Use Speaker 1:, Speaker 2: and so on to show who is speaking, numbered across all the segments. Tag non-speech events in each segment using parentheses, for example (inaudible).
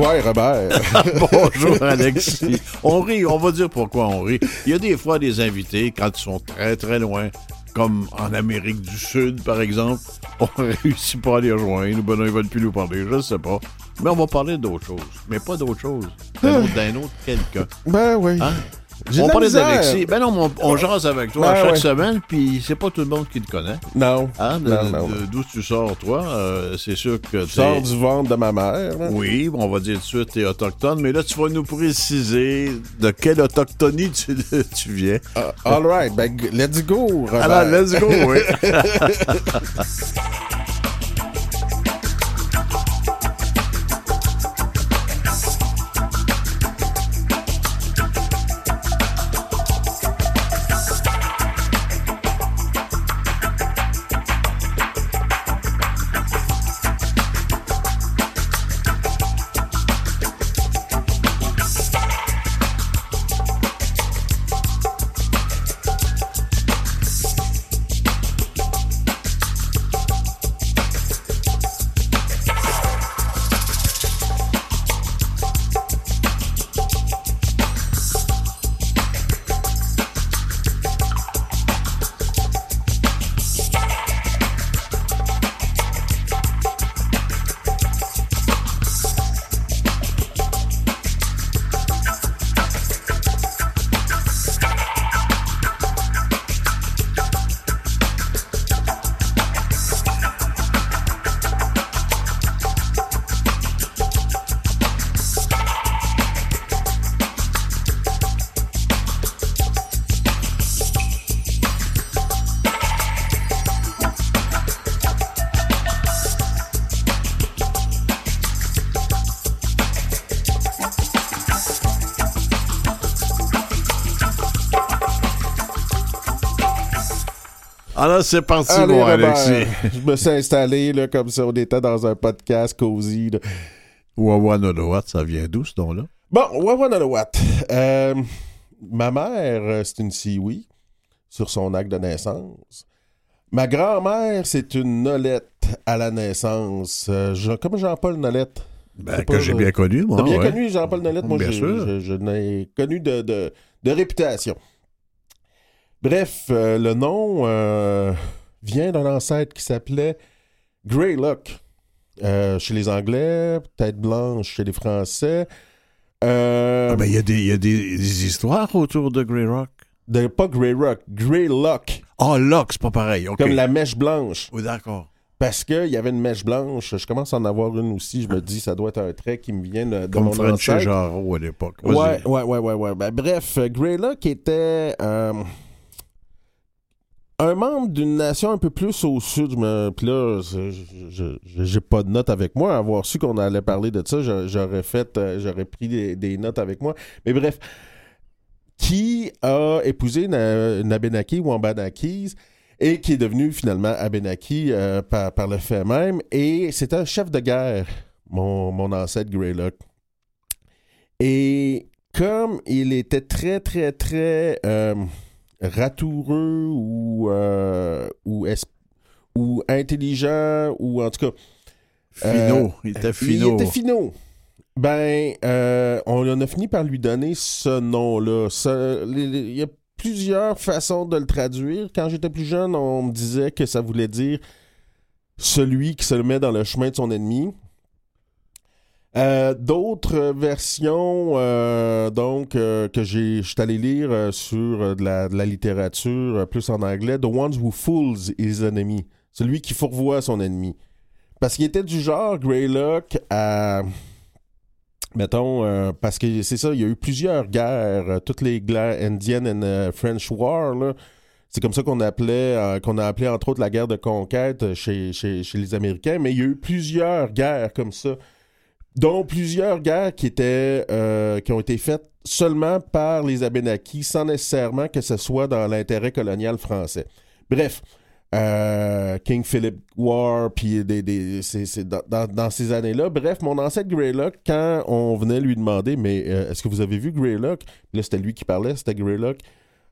Speaker 1: quoi, Robert? (laughs)
Speaker 2: Bonjour, Alexis. On rit, on va dire pourquoi on rit. Il y a des fois des invités, quand ils sont très, très loin, comme en Amérique du Sud, par exemple, (laughs) on réussit pas à les rejoindre, ben non, ils veulent plus nous parler, je sais pas. Mais on va parler d'autre chose. Mais pas d'autre chose. (laughs) D'un autre, autre quelqu'un.
Speaker 1: Ben oui.
Speaker 2: Hein? On
Speaker 1: misère.
Speaker 2: d'Alexis. Ben non, on, on jase avec toi
Speaker 1: Ben
Speaker 2: chaque
Speaker 1: ouais.
Speaker 2: semaine, puis c'est pas tout le monde qui te connaît.
Speaker 1: Non.
Speaker 2: Hein? D'où tu sors, toi? Euh, c'est sûr que t'es-
Speaker 1: sors du ventre de ma mère.
Speaker 2: Oui, on va dire tout de suite, t'es autochtone, mais là, tu vas nous préciser de quelle autochtonie tu, (laughs) tu viens.
Speaker 1: Ah, all right. Ben, let's go, Robert.
Speaker 2: Alors, let's go, oui. (laughs) C'est parti,
Speaker 1: Allez,
Speaker 2: mon
Speaker 1: Robert.
Speaker 2: Alexis.
Speaker 1: Je me suis installé là, comme ça. On était dans un podcast cosy. là.
Speaker 2: Wawa Nodawat, ça vient d'où, ce nom-là?
Speaker 1: Bon, what. Euh, ma mère, euh, c'est une Siwi sur son acte de naissance. Ma grand-mère, c'est une Nolette à la naissance. Euh, comme Jean-Paul Nolette?
Speaker 2: Ben, que j'ai bien connu, moi.
Speaker 1: T'as bien
Speaker 2: ouais.
Speaker 1: connu Jean-Paul Nolette? Moi,
Speaker 2: Bien
Speaker 1: j'ai-
Speaker 2: sûr.
Speaker 1: je, je n'ai connu de, de- de réputation. Bref, euh, le nom euh, vient d'un ancêtre qui s'appelait Greylock. Euh, chez les Anglais, tête blanche chez les Français.
Speaker 2: Ah, ben, il y a, des, il y a des, des histoires autour de Grey Rock.
Speaker 1: de, pas Greyrock, Greylock,
Speaker 2: Ah, Lock, c'est pas pareil.
Speaker 1: Comme la mèche blanche.
Speaker 2: Oui, d'accord.
Speaker 1: Parce qu'il y avait une mèche blanche. Je commence à en avoir une aussi. Je me dis, ça doit être un trait qui me vient de, de
Speaker 2: Comme
Speaker 1: mon ancêtre.
Speaker 2: Jarreau à l'époque.
Speaker 1: Ouais, ouais, ouais, ouais, ouais. Ben, bref, Greylock était euh, un membre d'une nation un peu plus au sud. Puis là, j'ai pas de notes avec moi. Avoir su qu'on allait parler de ça, j'a- j'aurais fait, euh, j'aurais pris des, notes avec moi. Mais bref, qui a épousé une, ou Ambanakis et qui est devenu finalement Abenaki euh, par, le fait même. Et c'est un chef de guerre, mon, mon ancêtre Greylock. Et comme il était très, très, très euh, ratoureux ou, euh, ou, ou intelligent, ou en tout cas.
Speaker 2: Finot. il était finot.
Speaker 1: Il était finot. Ben, euh, on en a fini par lui donner ce nom-là. Il y a plusieurs façons de le traduire. Quand j'étais plus jeune, on me disait que ça voulait dire celui qui se met dans le chemin de son ennemi. Euh, D'autres versions, euh, donc, euh, que j'ai, allé lire sur de, la, de la littérature plus en anglais, The Ones Who Fools His Enemy. Celui qui fourvoie son ennemi. Parce qu'il était du genre, Greylock, à. Mettons, parce que c'est ça, il y a eu plusieurs guerres, toutes les guerres Indian and French War, là. C'est comme ça qu'on appelait, qu'on a appelé entre autres la guerre de conquête chez, chez, chez les Américains, mais il y a eu plusieurs guerres comme ça, dont plusieurs guerres qui étaient, euh, qui ont été faites seulement par les Abénakis, sans nécessairement que ce soit dans l'intérêt colonial français. Bref, euh, King Philip War, puis des, des- dans, dans- ces années-là. Bref, mon ancêtre Greylock, quand on venait lui demander, mais euh, est-ce que vous avez vu Greylock? Là, c'était lui qui parlait, c'était Greylock.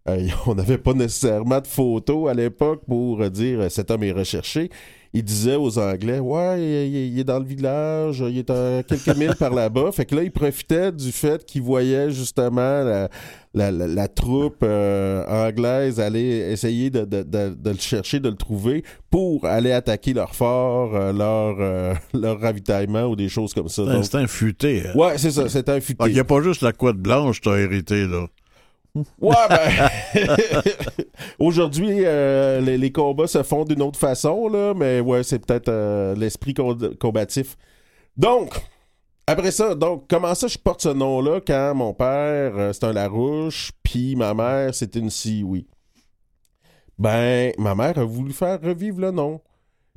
Speaker 1: (laughs) on n'avait pas nécessairement de photos à l'époque pour dire cet homme est recherché. Il disait aux Anglais Ouais, il, est dans le village, il est à quelques milles par là-bas. (laughs) Fait que là, il profitait du fait qu'il voyait justement la, la- la- la troupe euh, anglaise aller essayer de, de- de- de le chercher, de le trouver pour aller attaquer leur fort, euh, leur, euh, (laughs) leur ravitaillement ou des choses comme ça.
Speaker 2: C'est un- C'est futé. hein?
Speaker 1: ouais, c'est ça, c'était un futé.
Speaker 2: Il n'y a pas juste la couette blanche que t'as hérité, là.
Speaker 1: Ouais, ben. (laughs) Aujourd'hui, euh, les, combats se font d'une autre façon, là, mais ouais, c'est peut-être euh, l'esprit com- combatif. Donc, après ça, donc, comment ça je porte ce nom-là quand mon père, euh, c'est un Larouche, puis ma mère, c'est une Sioui? Ben, ma mère a voulu faire revivre le nom.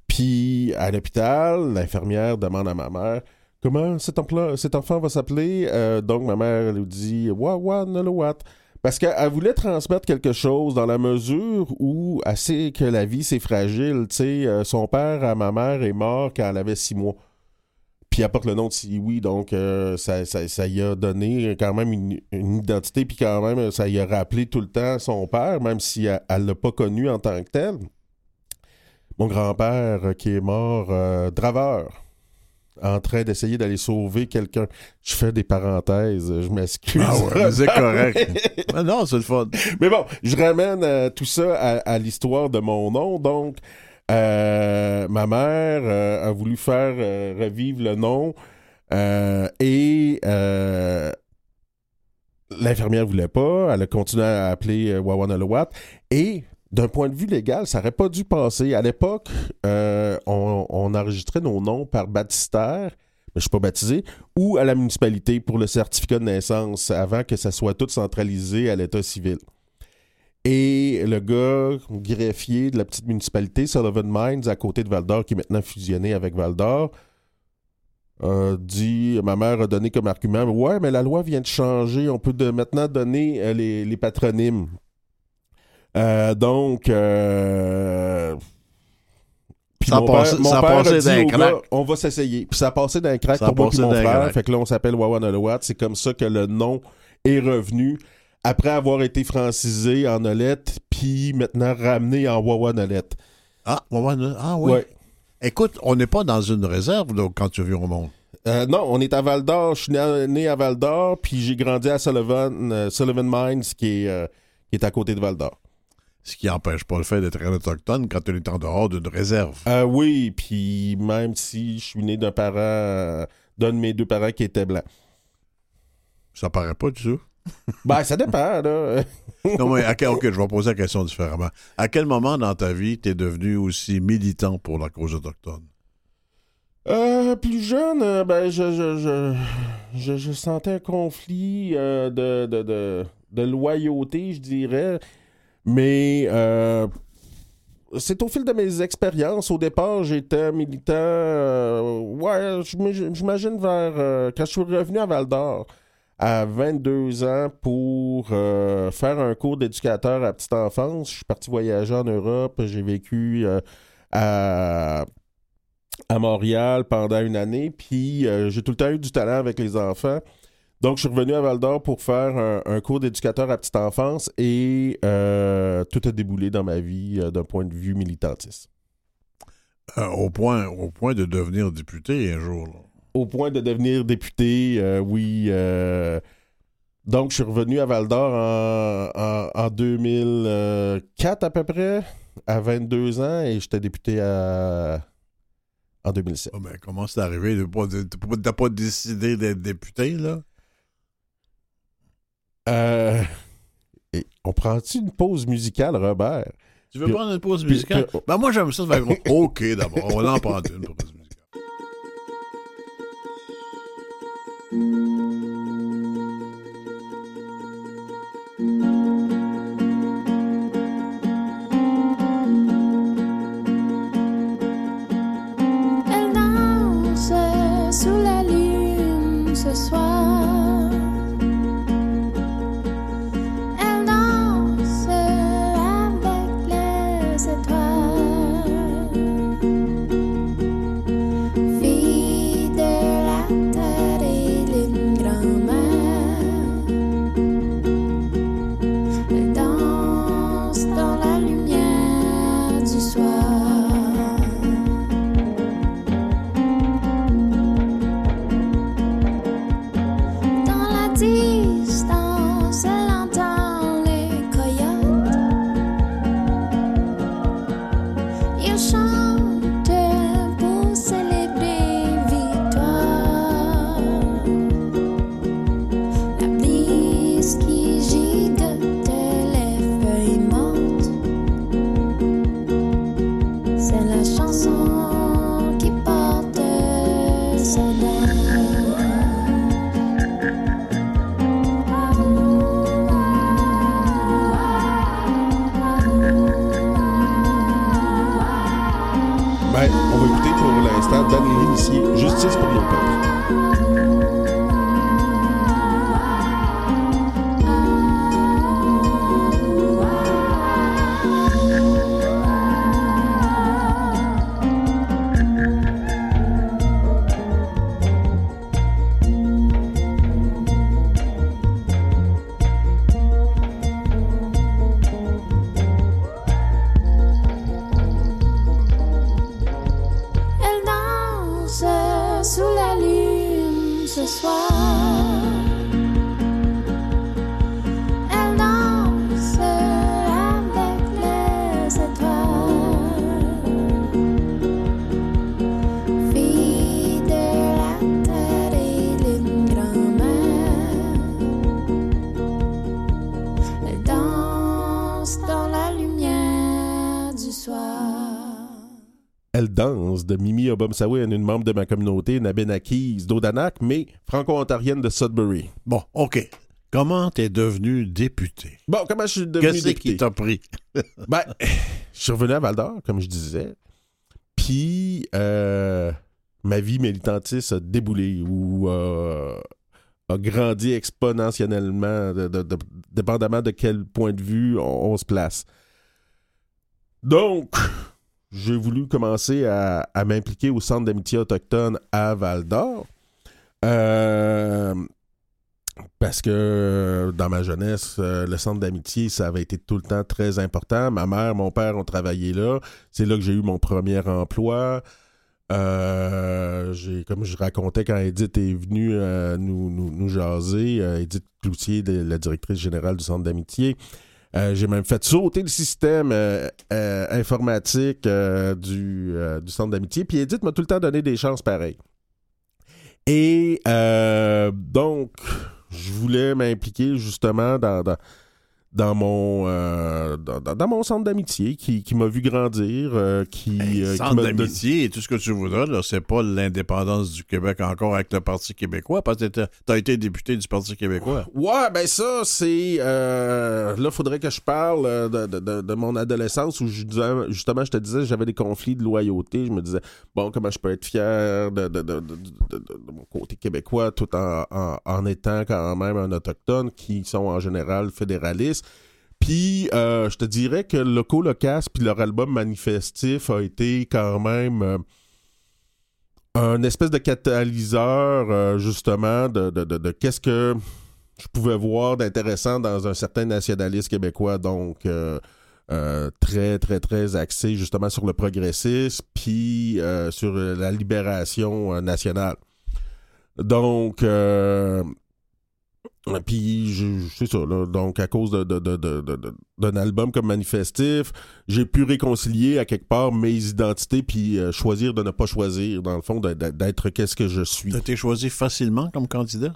Speaker 1: Puis, à l'hôpital, l'infirmière demande à ma mère comment cet, enfant- va s'appeler. Donc, ma mère lui dit Wawa Nolowat. Parce qu'elle voulait transmettre quelque chose dans la mesure où elle sait que la vie, c'est fragile. Tu sais, euh, son père à ma mère est mort quand elle avait six mois. Puis elle porte le nom de Sioui, donc euh, ça, ça, ça y a donné quand même une, identité, puis quand même, ça y a rappelé tout le temps son père, même si elle ne l'a pas connu en tant que tel. Mon grand-père euh, qui est mort draveur, en train d'essayer d'aller sauver quelqu'un. Je fais des parenthèses, je m'excuse.
Speaker 2: Ah ouais, mais c'est correct. (laughs) Ah non, c'est le fun.
Speaker 1: Mais bon, je ramène euh, tout ça à, à l'histoire de mon nom. Donc, euh, ma mère euh, a voulu faire revivre le nom et l'infirmière voulait pas. Elle a continué à appeler Wawanalawat. Et d'un point de vue légal, ça n'aurait pas dû passer. À l'époque, euh, on, enregistrait nos noms par baptistère mais je suis pas baptisé, ou à la municipalité pour le certificat de naissance avant que ça soit tout centralisé à l'état civil. Et le gars greffier de la petite municipalité, Sullivan Mines, à côté de Val d'Or, qui est maintenant fusionné avec Val d'Or, dit, ma mère a donné comme argument, ouais, mais la loi vient de changer, on peut maintenant donner euh, les patronymes. Euh, donc, euh, puis
Speaker 2: Ça a
Speaker 1: mon
Speaker 2: passé-
Speaker 1: père, mon
Speaker 2: ça a
Speaker 1: père
Speaker 2: passé
Speaker 1: dit
Speaker 2: d'un
Speaker 1: au
Speaker 2: crack.
Speaker 1: gars, on va s'essayer. Puis ça a passé d'un crack
Speaker 2: Ça a
Speaker 1: pour moi
Speaker 2: passé
Speaker 1: mon frère.
Speaker 2: crack.
Speaker 1: Fait que là, on s'appelle Wawanalawat. C'est comme ça que le nom est revenu après avoir été francisé en Olette, puis maintenant ramené en Wawanolette.
Speaker 2: Ah, ouais, ouais, ah oui.
Speaker 1: Ouais.
Speaker 2: Écoute, on n'est pas dans une réserve là, quand tu viens au monde.
Speaker 1: Euh, non, on est à Val d'Or. Je suis né, né à Val d'Or, puis j'ai grandi à Sullivan, euh, Sullivan Mines, qui est, euh, qui est à côté de Val d'Or.
Speaker 2: Ce qui n'empêche pas le fait d'être un autochtone quand on est en dehors d'une réserve.
Speaker 1: Euh, oui, puis même si je suis né d'un parent, d'un de mes deux parents qui était blanc.
Speaker 2: Ça paraît pas du tout. (laughs)
Speaker 1: Ben, ça dépend, là. (laughs)
Speaker 2: Non, mais ok, je vais poser la question différemment. À quel moment dans ta vie t'es devenu aussi militant pour la cause autochtone?
Speaker 1: Euh, plus jeune, euh, ben, je, je, je, je, je sentais un conflit euh, de, de, de, de loyauté, je dirais. Mais euh, c'est au fil de mes expériences. Au départ, j'étais militant, euh, ouais, j'im- j'imagine vers... euh, quand je suis revenu à Val-d'Or, à 22 ans, pour faire un cours d'éducateur à petite enfance. Je suis parti voyager en Europe. J'ai vécu à à Montréal pendant une année, puis j'ai tout le temps eu du talent avec les enfants. Donc, je suis revenu à Val d'Or pour faire un, un cours d'éducateur à petite enfance et euh, tout a déboulé dans ma vie euh, d'un point de vue militantiste.
Speaker 2: Euh, au, point, au point de devenir député un jour. là.
Speaker 1: Au point de devenir député, oui. donc, je suis revenu à Val d'Or en, en, en 2004 à peu près, à 22 ans, et j'étais député à, en 2007.
Speaker 2: Ah, ben, comment c'est arrivé? de pas- décidé d'être député, là?
Speaker 1: Euh, et on prend-tu une pause musicale, Robert?
Speaker 2: Tu veux
Speaker 1: Puis-
Speaker 2: prendre une pause musicale?
Speaker 1: puis-
Speaker 2: Ben, moi, j'aime ça. fait- (laughs) OK, d'abord. On va en prendre une pause musicale.
Speaker 3: De
Speaker 1: Mimi Obomsawin, une membre de ma communauté, une Abenakise d'Odanak, mais franco-ontarienne de Sudbury.
Speaker 2: Bon, OK. Comment t'es devenu député?
Speaker 1: Bon, comment je suis devenu
Speaker 2: Qu'est-ce
Speaker 1: député?
Speaker 2: qui t'a pris? (laughs)
Speaker 1: Ben, je suis revenu à Val d'Or, comme je disais. Puis, euh, ma vie militantiste a déboulé ou euh, a grandi exponentiellement, de- de- de- dépendamment de quel point de vue on, on se place. Donc, j'ai voulu commencer à, m'impliquer au Centre d'amitié autochtone à Val d'Or. Euh, parce que dans ma jeunesse, euh, le centre d'amitié, ça avait été tout le temps très important. Ma mère, mon père ont travaillé là. C'est là que j'ai eu mon premier emploi. Euh, j'ai, comme je racontais quand Edith est venue euh, nous, nous, nous jaser, euh, Edith Cloutier, la directrice générale du centre d'amitié, euh, j'ai même fait sauter le système euh, euh, informatique du, centre d'amitié. Puis Edith m'a tout le temps donné des chances pareilles. Et donc, je voulais m'impliquer justement dans, dans mon, euh, dans, dans- mon centre d'amitié qui, qui m'a vu grandir, euh, qui,
Speaker 2: Hey,
Speaker 1: euh, qui
Speaker 2: centre d'amitié et tout ce que tu voudras, là, c'est pas l'indépendance du Québec encore avec le Parti québécois, parce que t'as été député du Parti québécois.
Speaker 1: Ouais, ben ça, c'est... Là, faudrait que je parle de, de- de- de mon adolescence où je disais- justement, je te disais, j'avais des conflits de loyauté. Je me disais, bon, comment je peux être fier de- de mon côté québécois tout en, en- en étant quand même un autochtone qui sont en général fédéralistes. Puis, euh, je te dirais que Loco Locas puis leur album Manifestif a été quand même... euh, un espèce de catalyseur, euh, justement, de, de- de- de qu'est-ce que je pouvais voir d'intéressant dans un certain nationalisme québécois, donc euh, euh, très, très, très axé justement sur le progressisme, puis sur la libération nationale. Donc, euh, puis, je- c'est ça, là. Donc, à cause de- de- de- d'un album comme Manifestif, j'ai pu réconcilier à quelque part mes identités, puis euh, choisir de ne pas choisir, dans le fond, d'être qu'est-ce que je suis.
Speaker 2: T'as été choisi facilement comme candidat?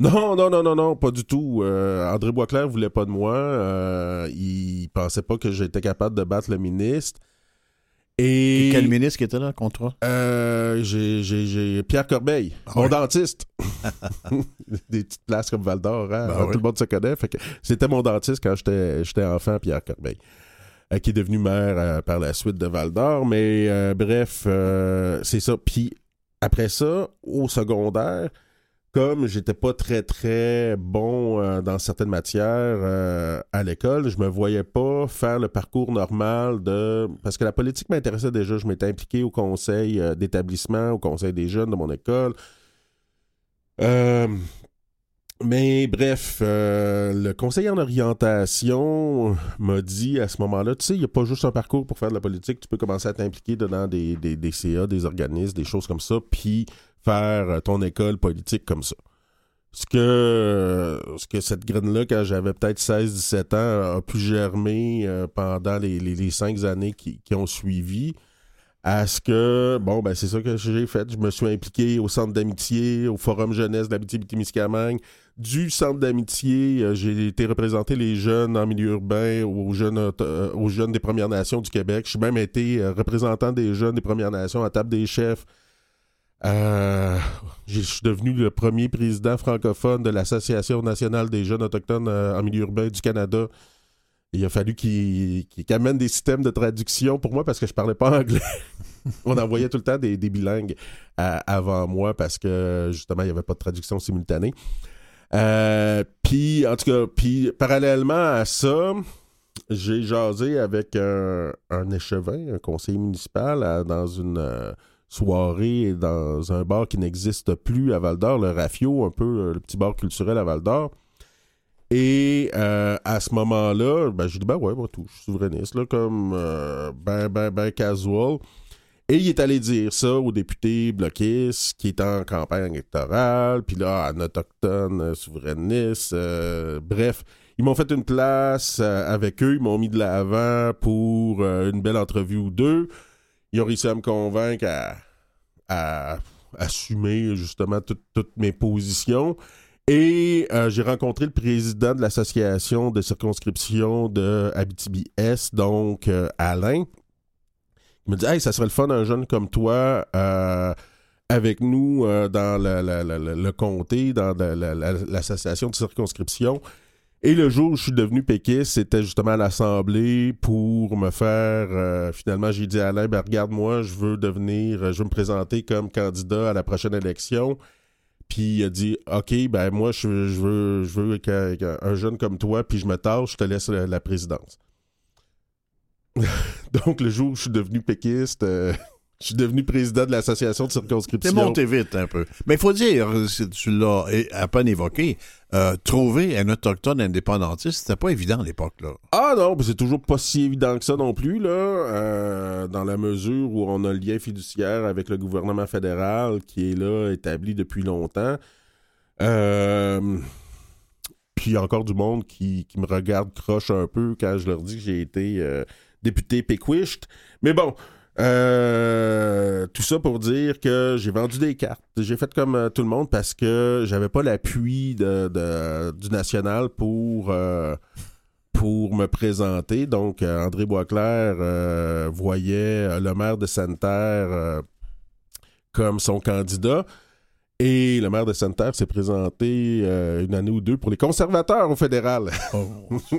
Speaker 1: Non, non, non, non, non, pas du tout. Euh, André Boisclair voulait pas de moi. Euh, il pensait pas que j'étais capable de battre le ministre. Et,
Speaker 2: Et quel ministre qui était là contre toi?
Speaker 1: euh, j'ai, Pierre Corbeil,
Speaker 2: Ah
Speaker 1: mon dentiste. (laughs) Des petites places comme Val d'Or, hein,
Speaker 2: Ben
Speaker 1: tout
Speaker 2: oui.
Speaker 1: le monde se connaît. C'était mon dentiste quand j'étais, enfant, Pierre Corbeil, euh, qui est devenu maire euh, par la suite de Val d'Or. Mais euh, bref, c'est ça. Puis après ça, au secondaire, comme j'étais pas très très bon euh, dans certaines matières euh, à l'école, je me voyais pas faire le parcours normal de parce que la politique m'intéressait déjà. Je m'étais impliqué au conseil euh, d'établissement, au conseil des jeunes de mon école. Mais bref, le conseiller en orientation m'a dit à ce moment-là, tu sais, il n'y a pas juste un parcours pour faire de la politique, tu peux commencer à t'impliquer dedans des, des, des CA, des organismes, des choses comme ça, puis faire euh, ton école politique comme ça. Ce que, ce que cette graine-là, quand j'avais peut-être 16-17 ans, a pu germer euh, pendant les, cinq années qui, ont suivi à ce que, bon, ben c'est ça que j'ai fait. Je me suis impliqué au centre d'amitié, au forum jeunesse d'Abitibi-Témiscamingue. Du centre d'amitié, euh, j'ai été représenté les jeunes en milieu urbain, aux jeunes, euh, aux jeunes des Premières Nations du Québec. J'ai même été euh, représentant des jeunes des Premières Nations à table des chefs. Euh, je suis devenu le premier président francophone de l'Association nationale des jeunes autochtones en milieu urbain du Canada. Il a fallu qu'il qu amène des systèmes de traduction pour moi parce que je parlais pas (laughs) anglais. On envoyait tout le temps des, bilingues à, avant moi parce que justement, il n'y avait pas de traduction simultanée. Euh, puis, en tout cas, puis parallèlement à ça, j'ai jasé avec un, échevin, un conseiller municipal, dans une euh, soirée dans un bar qui n'existe plus à Val d'Or, le Rafio, un peu euh, le petit bar culturel à Val d'Or. Et euh, à ce moment-là, ben, j'ai dit, ben ouais, moi tout, je suis souverainiste, là, comme euh, ben, ben, ben casual. Et il est allé dire ça au député bloquiste qui est en campagne électorale, puis là, un autochtone, souverainiste, bref. Ils m'ont fait une place avec eux, ils m'ont mis de l'avant pour une belle entrevue ou deux. Ils ont réussi à me convaincre à, assumer justement tout, toutes mes positions. Et euh, j'ai rencontré le président de l'association de circonscription de Abitibi-Est, donc euh, Alain. Il me dit Hey, ça serait le fun un jeune comme toi euh, avec nous dans le, comté, dans l'association de circonscription. Et le jour où je suis devenu péquiste, c'était justement à l'Assemblée pour me faire... Euh, finalement, j'ai dit à Alain, ben, regarde-moi, je veux devenir... Je veux me présenter comme candidat à la prochaine élection. Puis il a dit OK, ben moi, je, je veux, je veux qu'un jeune comme toi, puis je me tâche, je te laisse la, la présidence. (laughs) Donc, le jour où je suis devenu péquiste, euh, je suis devenu président de l'association de circonscription.
Speaker 2: T'es monté vite un peu. Mais il faut dire, tu l'as à peine évoqué, euh, trouver un autochtone indépendantiste, c'était pas évident à l'époque. là.
Speaker 1: Ah non, c'est toujours pas si évident que ça non plus, là, euh, dans la mesure où on a le lien fiduciaire avec le gouvernement fédéral qui est là, établi depuis longtemps. Euh, puis encore du monde qui, qui, me regarde croche un peu quand je leur dis que j'ai été euh, député péquished. Mais bon, euh, tout ça pour dire que j'ai vendu des cartes. J'ai fait comme euh, tout le monde parce que j'avais pas l'appui de, de, du national pour euh, pour me présenter. Donc André Boisclair euh, voyait le maire de Sainte-Terre comme son candidat. Et le maire de Sainte-Terre s'est présenté euh, une année ou deux pour les conservateurs au fédéral.
Speaker 2: Oh. (laughs)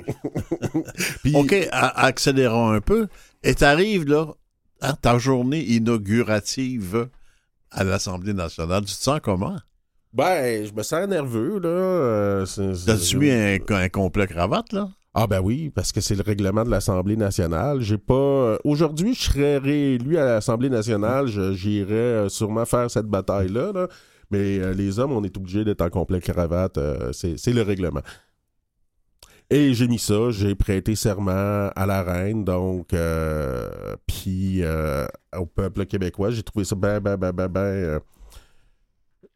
Speaker 2: Puis, OK, accélérons un peu. Et t'arrives là, hein, ta journée inaugurative à l'Assemblée nationale, tu te sens comment?
Speaker 1: Ben, je me sens nerveux, là. Euh,
Speaker 2: T'as-tu mis un, un, complet cravate, là?
Speaker 1: Ah ben oui, parce que c'est le règlement de l'Assemblée nationale. J'ai pas. Aujourd'hui, je serais réélu à l'Assemblée nationale. J'irais sûrement faire cette bataille-là. Là. Mais euh, les hommes, on est obligé d'être en complet cravate. Euh, c'est le règlement. Et j'ai mis ça, j'ai prêté serment à la reine, donc, euh, puis euh, au peuple québécois. J'ai trouvé ça ben, ben, ben, ben, ben, euh,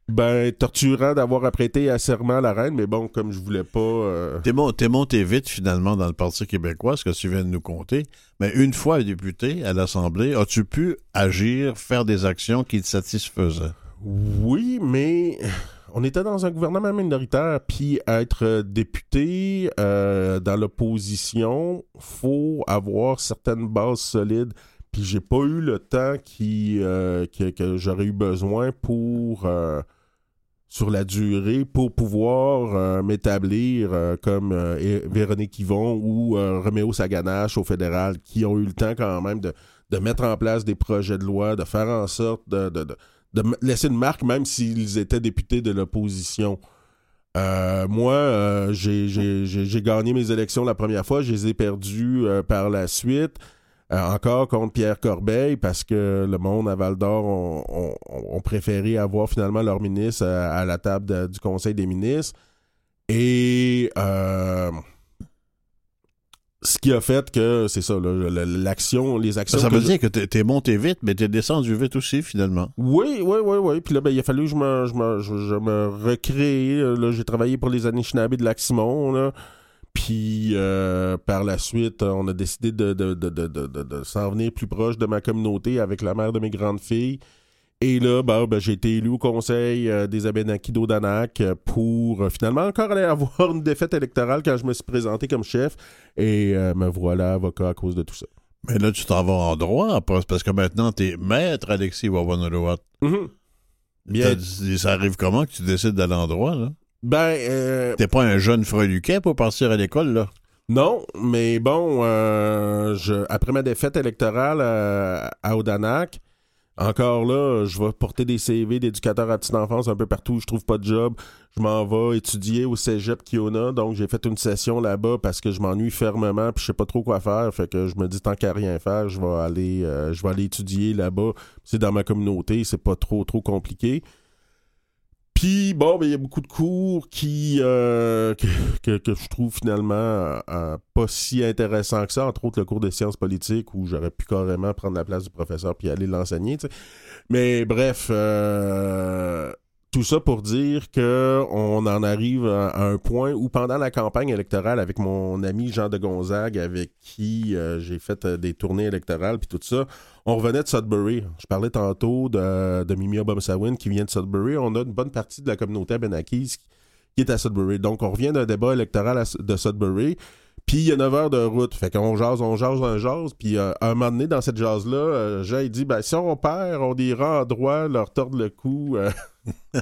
Speaker 1: ben torturant d'avoir à prêter à serment à la reine, mais bon, comme je voulais pas...
Speaker 2: T'es monté, monté vite, finalement, dans le Parti québécois, ce que tu viens de nous compter, mais une fois député à l'Assemblée, as-tu pu agir, faire des actions qui te satisfaisaient?
Speaker 1: Oui, mais on était dans un gouvernement minoritaire, puis être député euh, dans l'opposition, faut avoir certaines bases solides. Puis j'ai pas eu le temps qui, euh, que, j'aurais eu besoin pour euh, sur la durée pour pouvoir euh, m'établir comme Véronique Yvon ou Roméo Saganache au fédéral, qui ont eu le temps quand même de, mettre en place des projets de loi, de faire en sorte de de laisser une marque, même s'ils étaient députés de l'opposition. Euh, moi, euh, j'ai gagné mes élections la première fois, je les ai perdues euh, par la suite, encore contre Pierre Corbeil, parce que le monde à Val d'Or ont, on, on préféré avoir finalement leur ministre à, la table du Conseil des ministres. Et ce qui a fait que, c'est ça, l'action, les actions.
Speaker 2: Ça veut dire que t'es monté vite, mais t'es descendu vite aussi, finalement.
Speaker 1: Oui, oui, oui, oui. Puis là, ben, il a fallu que je me, je me, je, je me recrée. Là, j'ai travaillé pour les Anishinaabe de Lac-Simon, là. Puis euh, par la suite, on a décidé de, de, de, de, de, de- de s'en venir plus proche de ma communauté avec la mère de mes grandes filles. Et là, ben, ben, j'ai été élu au conseil euh, des Abénakis d'Odanak euh, pour euh, finalement encore aller (laughs) avoir une défaite électorale quand je me suis présenté comme chef. Et euh, me voilà avocat à cause de tout ça.
Speaker 2: Mais là, tu t'en vas en droit, parce parce que maintenant, t'es maître Alexis Wawanolowat. T'as dit- Ça arrive comment que tu décides d'aller en droit, là?
Speaker 1: Ben, euh,
Speaker 2: T'es pas un jeune freluquet pour partir à l'école, là?
Speaker 1: Non, mais bon, je, après ma défaite électorale à Odanak, encore là, je vais porter des CV d'éducateurs à petite enfance un peu partout où je trouve pas de job. Je m'en vais étudier au cégep Kiona, donc j'ai fait une session là-bas parce que je m'ennuie fermement puis je sais pas trop quoi faire. Fait que je me dis tant qu'à rien faire, je vais aller, euh, je vais aller étudier là-bas. C'est dans ma communauté, c'est pas trop trop compliqué. Puis, bon, ben, il y a beaucoup de cours qui, euh, que, que- que je trouve finalement euh, pas si intéressants que ça, entre autres le cours de sciences politiques où j'aurais pu carrément prendre la place du professeur puis aller l'enseigner. Mais bref, euh, tout ça pour dire que on en arrive à, un point où pendant la campagne électorale avec mon ami Jean de Gonzague, avec qui euh, j'ai fait euh, des tournées électorales puis tout ça, on revenait de Sudbury. Je parlais tantôt de, de Mimi Obamsawin qui vient de Sudbury. On a une bonne partie de la communauté Abenakis qui est à Sudbury. Donc, on revient d'un débat électoral de Sudbury. Puis, il y a 9 heures de route. Fait qu'on jase, on jase, on jase. Puis, euh, à un moment donné, dans cette jase-là, euh, il dit, ben, si on perd, on ira en droit, leur tordre le cou. euh, (laughs)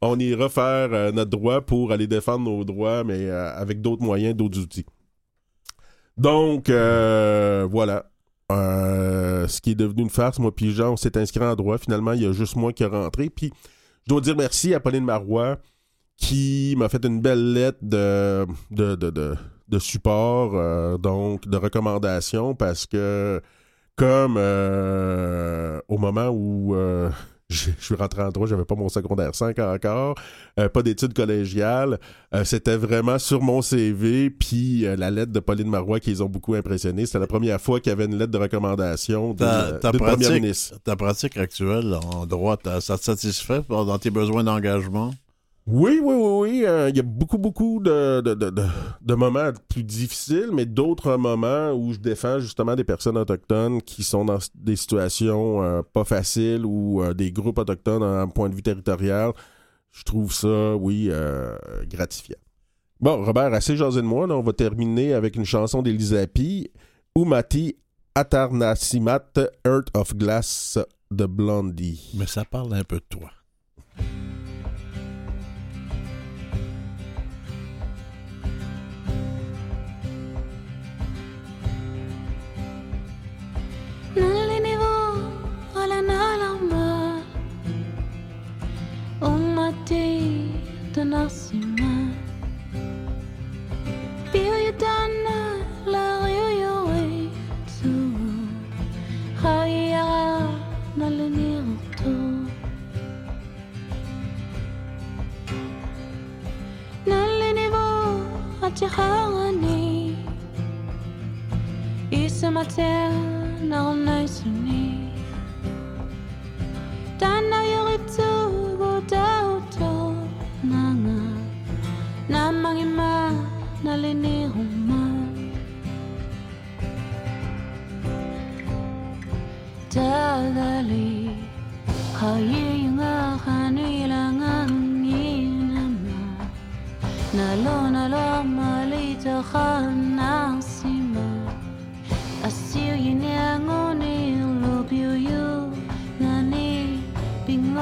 Speaker 1: on ira faire euh, notre droit pour aller défendre nos droits, mais avec d'autres moyens, d'autres outils. Donc, voilà. Ce qui est devenu une farce, moi puis Jean, on s'est inscrit en droit. Finalement, il y a juste moi qui est rentré. Puis, je dois dire merci à Pauline Marois qui m'a fait une belle lettre de, de, de, de, de support, euh, donc de recommandation, parce que comme euh, au moment où euh, (laughs) je je suis rentré en droit, j'avais pas mon secondaire 5 encore, pas d'études collégiales, c'était vraiment sur mon CV, puis la lettre de Pauline Marois qui les ont beaucoup impressionnés. C'était la première fois qu'il y avait une lettre de recommandation d'une
Speaker 2: Ta- pratique-
Speaker 1: ministre.
Speaker 2: Ta pratique actuelle en droit, ça te satisfait dans tes besoins d'engagement?
Speaker 1: Oui, oui, oui, oui. euh, Il y a beaucoup, beaucoup de, de, de, de- moments plus difficiles, mais d'autres moments où je défends justement des personnes autochtones qui sont dans des situations euh, pas faciles ou euh, des groupes autochtones en point de vue territorial. Je trouve ça, oui, gratifiant. Bon, Robert, assez jasé de moi. là. on va terminer avec une chanson d'Elisapi, Umati Atarnasimat, Earth of Glass de Blondie.
Speaker 2: Mais ça parle un peu de toi.
Speaker 3: tira à nuit. Et ce matin, on a sonné. T'en a eu retour au dauto. Nana. Namangima, n'aléné romain. T'as allé. مليتها الناصمة أسير ينعوني لبيو ناني بين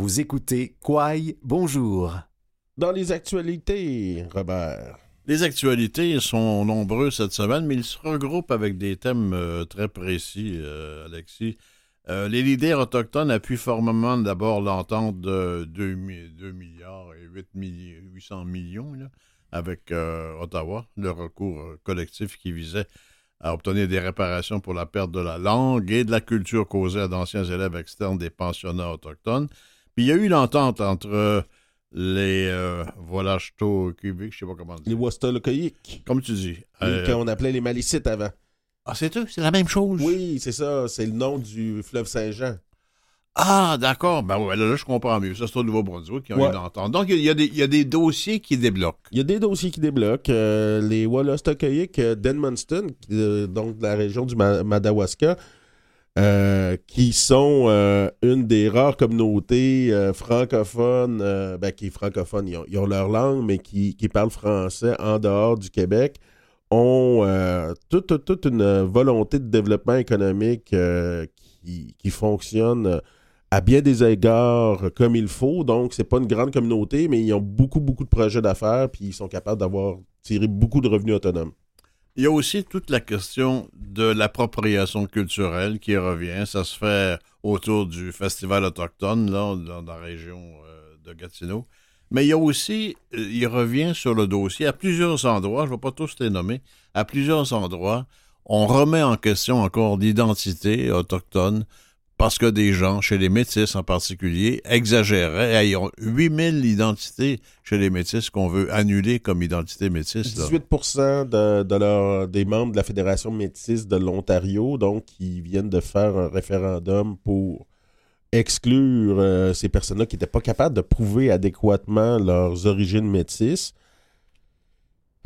Speaker 4: Vous écoutez Quai Bonjour.
Speaker 1: Dans les actualités, Robert.
Speaker 2: Les actualités sont nombreuses cette semaine, mais ils se regroupent avec des thèmes euh, très précis, euh, Alexis. Euh, les leaders autochtones appuient formellement d'abord l'entente de 2, milliards et 8 milli- 800 millions là, avec euh, Ottawa, le recours collectif qui visait à obtenir des réparations pour la perte de la langue et de la culture causée à d'anciens élèves externes des pensionnats autochtones. Puis il y a eu l'entente entre euh, les euh, Volachto cubiques, je sais pas comment dire.
Speaker 1: Les Wastalokoïques.
Speaker 2: Comme tu dis. euh,
Speaker 1: Qu'on appelait les Malicites avant.
Speaker 2: Ah, c'est eux? C'est la même chose?
Speaker 1: Oui, c'est ça. C'est le nom du fleuve Saint-Jean.
Speaker 2: Ah, d'accord. Ben ouais, là, là, je comprends mieux. Ça, c'est au Nouveau-Brunswick qui ont
Speaker 1: Ouais.
Speaker 2: eu l'entente. Donc, il y, a des- il y a des dossiers qui débloquent.
Speaker 1: Il y a des dossiers qui débloquent. Euh, les Wallastokoïques euh, d'Edmundston, euh, donc de la région du Ma- Madawaska, euh, qui sont euh, une des rares communautés euh, francophones, ben, qui est francophone, ils ont, leur langue, mais qui, parlent français en dehors du Québec, ont toute, une volonté de développement économique qui, fonctionne à bien des égards comme il faut. Donc, c'est pas une grande communauté, mais ils ont beaucoup, beaucoup de projets d'affaires, puis ils sont capables d'avoir tiré beaucoup de revenus autonomes.
Speaker 2: Il y a aussi toute la question de l'appropriation culturelle qui revient. Ça se fait autour du Festival autochtone, là, dans, la région euh, de Gatineau. Mais il y a aussi, euh, il revient sur le dossier à plusieurs endroits, je ne vais pas tous les nommer, à plusieurs endroits, on remet en question encore l'identité autochtone parce que des gens, chez les Métis en particulier, exagéraient. Ils ont 8000 identités chez les Métis qu'on veut annuler comme identité métisse. là.
Speaker 1: 18 de, de des membres de la Fédération métisse de l'Ontario, donc, qui viennent de faire un référendum pour exclure euh, ces personnes-là qui n'étaient pas capables de prouver adéquatement leurs origines métisses.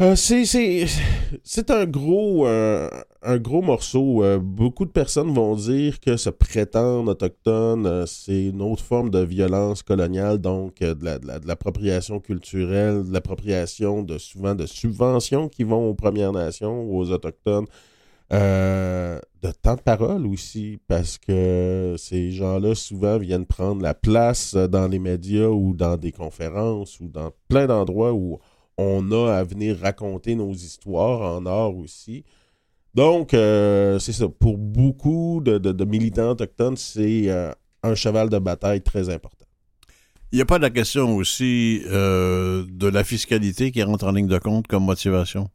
Speaker 1: Euh, c'est, un gros, euh, morceau. Euh, beaucoup de personnes vont dire que se prétendre autochtone, c'est une autre forme de violence coloniale, donc de, la- de la- de l'appropriation culturelle, de l'appropriation de souvent de subventions qui vont aux Premières Nations, aux Autochtones. De temps de parole aussi, parce que ces gens-là souvent viennent prendre la place dans les médias ou dans des conférences ou dans plein d'endroits où on a à venir raconter nos histoires en art aussi. Donc, euh, c'est ça. Pour beaucoup de, de- de militants autochtones, c'est euh, un cheval de bataille très important.
Speaker 2: Il n'y a pas la question aussi euh, de la fiscalité qui rentre en ligne de compte comme motivation?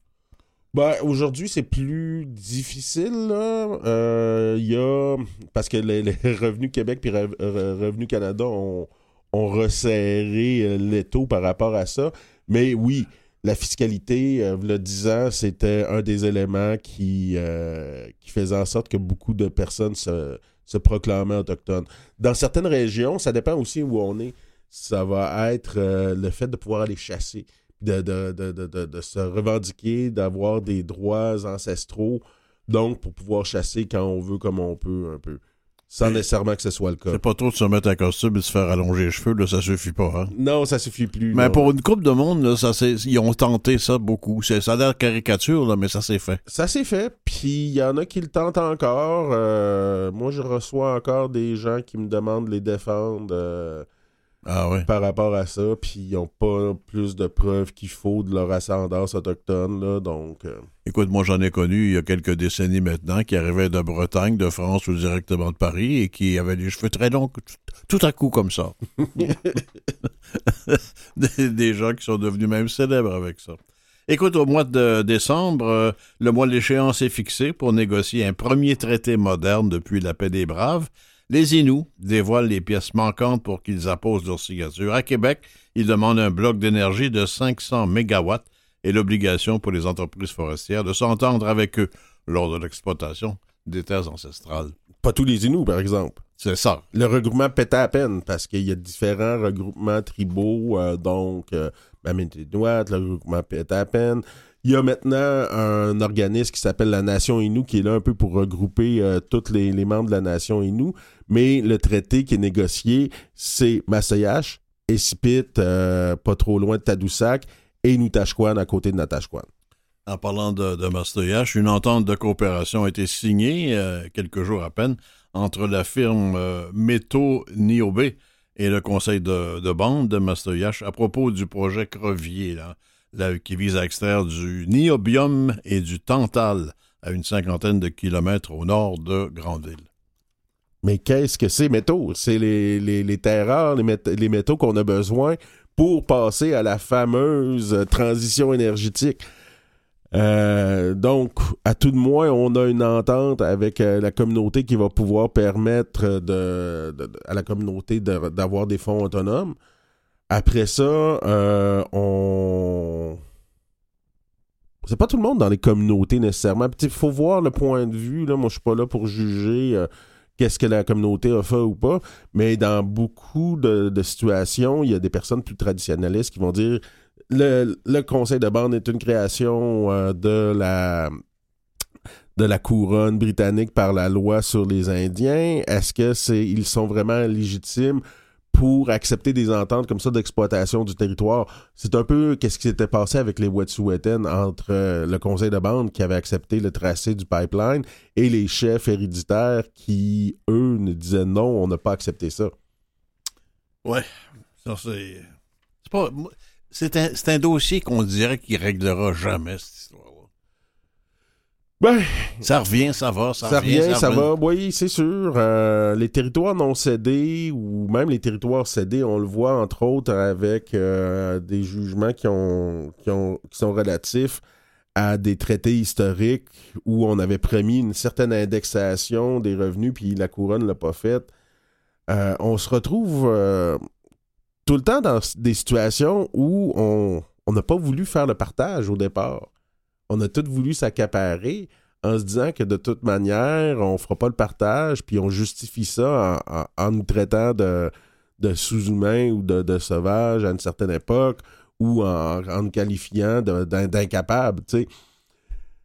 Speaker 1: Ben, aujourd'hui, c'est plus difficile. là. Il y a. Parce que les, les (laughs) Revenus Québec et Revenus Canada ont, ont resserré l'étau par rapport à ça. Mais oui, la fiscalité, euh, le 10 ans, c'était un des éléments qui, euh, qui faisait en sorte que beaucoup de personnes se, se proclamaient autochtones. Dans certaines régions, ça dépend aussi où on est, ça va être euh, le fait de pouvoir aller chasser, de, de, de- de se revendiquer, d'avoir des droits ancestraux, donc pour pouvoir chasser quand on veut, comme on peut, un peu. Sans nécessairement que ce soit le cas.
Speaker 2: C'est pas trop de se mettre un costume et de se faire allonger les cheveux, là, ça suffit pas. Hein?
Speaker 1: Non, ça suffit plus.
Speaker 2: Mais
Speaker 1: non.
Speaker 2: pour une coupe de monde, là, ça, ils ont tenté ça beaucoup. C'est- Ça a l'air caricature, là, mais ça s'est fait.
Speaker 1: Ça s'est fait, puis il y en a qui le tentent encore. Euh, moi, je reçois encore des gens qui me demandent de les défendre euh,
Speaker 2: Ah ouais.
Speaker 1: par rapport à ça, puis ils n'ont pas plus de preuves qu'il faut de leur ascendance autochtone, là, donc... euh,
Speaker 2: Écoute, moi j'en ai connu il y a quelques décennies maintenant qui arrivaient de Bretagne, de France ou directement de Paris et qui avaient les cheveux très longs tout, tout à coup comme ça. (laughs) des, des gens qui sont devenus même célèbres avec ça. Écoute, au mois de décembre, euh, le mois de l'échéance est fixé pour négocier un premier traité moderne depuis la paix des Braves. Les Inuits dévoilent les pièces manquantes pour qu'ils apposent leur signature. À Québec, ils demandent un bloc d'énergie de 500 mégawatts et l'obligation pour les entreprises forestières de s'entendre avec eux lors de l'exploitation des terres ancestrales.
Speaker 1: pas tous les Inuits, par exemple.
Speaker 2: C'est ça.
Speaker 1: Le regroupement pète à peine, parce qu'il y a différents regroupements tribaux, euh, donc... Euh, le regroupement pète à peine. Il y a maintenant un organisme qui s'appelle la Nation Innu qui est là un peu pour regrouper euh, tous les, les membres de la Nation Innu. Mais le traité qui est négocié, c'est Massayash, Esipit, euh, pas trop loin de Tadoussac, et Nutashquan à côté de Natashquan.
Speaker 2: En parlant de, Mastoyache, une entente de coopération a été signée euh, quelques jours à peine entre la firme euh, Métaux Niobé et le conseil de, de bande de Mastoyache à propos du projet Crevier, qui vise à extraire du niobium et du tantal à une cinquantaine de kilomètres au nord de Grandville.
Speaker 1: Mais qu'est-ce que c'est? Métaux? C'est les, les, les terres rares, les, mét- les métaux qu'on a besoin pour passer à la fameuse transition énergétique. Euh, donc, à tout de moins, on a une entente avec euh, la communauté qui va pouvoir permettre à la communauté d'avoir des fonds autonomes. Après ça, euh, on... C'est pas tout le monde dans les communautés nécessairement. Il faut voir le point de vue. Là. Moi, je suis pas là pour juger qu'est-ce que la communauté a fait ou pas. Mais dans beaucoup de, de situations, il y a des personnes plus traditionnalistes qui vont dire le, le conseil de bande est une création euh, de la de la couronne britannique par la loi sur les Indiens. Est-ce que c'est ils sont vraiment légitimes pour accepter des ententes comme ça d'exploitation du territoire? C'est un peu qu'est-ce qui s'était passé avec les Wet'suwet'en entre euh, le conseil de bande qui avait accepté le tracé du pipeline et les chefs héréditaires qui, eux, ne disaient non, on n'a pas accepté ça.
Speaker 2: Ouais, c'est. Pas. un, dossier qu'on dirait qu'il réglera jamais, cette.
Speaker 1: Ben,
Speaker 2: Ça revient, ça va, ça,
Speaker 1: Ça
Speaker 2: revient,
Speaker 1: revient, ça va, oui, c'est sûr. Euh, les territoires non cédés ou même les territoires cédés, on le voit entre autres avec euh, des jugements qui, ont, qui, ont, qui sont relatifs à des traités historiques où on avait promis une certaine indexation des revenus, puis la couronne ne l'a pas faite. Euh, on se retrouve tout le temps dans des situations où on on n'a pas voulu faire le partage au départ. On a tout voulu s'accaparer en se disant que de toute manière, on fera pas le partage, puis on justifie ça en, nous traitant de, sous-humains ou de, sauvages à une certaine époque, ou en, nous qualifiant d'incapables.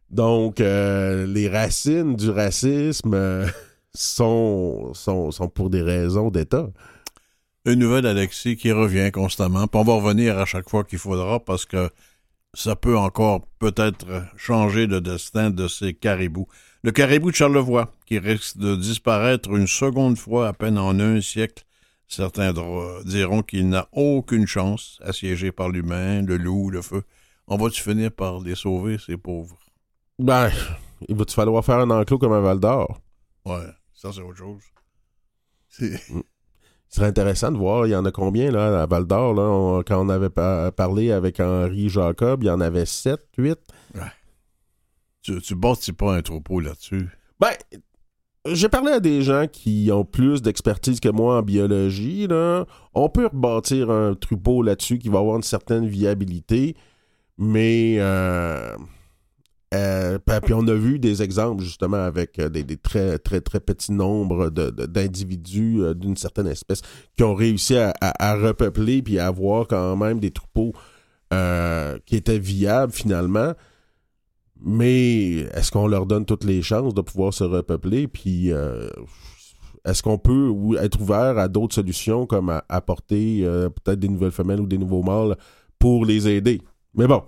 Speaker 1: Donc, euh, les racines du racisme euh, (laughs) sont pour des raisons d'État.
Speaker 2: Une nouvelle, Alexis, qui revient constamment. Puis on va revenir à chaque fois qu'il faudra parce que ça peut encore peut-être changer le destin de ces caribous. Le caribou de Charlevoix, qui risque de disparaître une seconde fois à peine en un siècle. Certains diront qu'il n'a aucune chance, assiégé par l'humain, le loup, le feu. On va-tu finir par les sauver, ces pauvres?
Speaker 1: Ben, il va-tu falloir faire un enclos comme un Val d'Or?
Speaker 2: Ouais, ça c'est autre chose. C'est-
Speaker 1: Ce serait intéressant de voir, il y en a combien là, à Val d'Or? Là, On- quand on avait pa- parlé avec Henri Jacob, il y en avait 7, 8.
Speaker 2: Tu, tu bâtis pas un troupeau là-dessus?
Speaker 1: Ben, j'ai parlé à des gens qui ont plus d'expertise que moi en biologie. Là. On peut rebâtir un troupeau là-dessus qui va avoir une certaine viabilité, mais euh, euh, puis on a vu des exemples justement avec euh, des, très très très petits nombres d'individus euh, d'une certaine espèce qui ont réussi à, repeupler puis à avoir quand même des troupeaux qui étaient viables finalement. Mais est-ce qu'on leur donne toutes les chances de pouvoir se repeupler? Puis est-ce qu'on peut être ouvert à d'autres solutions comme apporter peut-être des nouvelles femelles ou des nouveaux mâles pour les aider? Mais bon,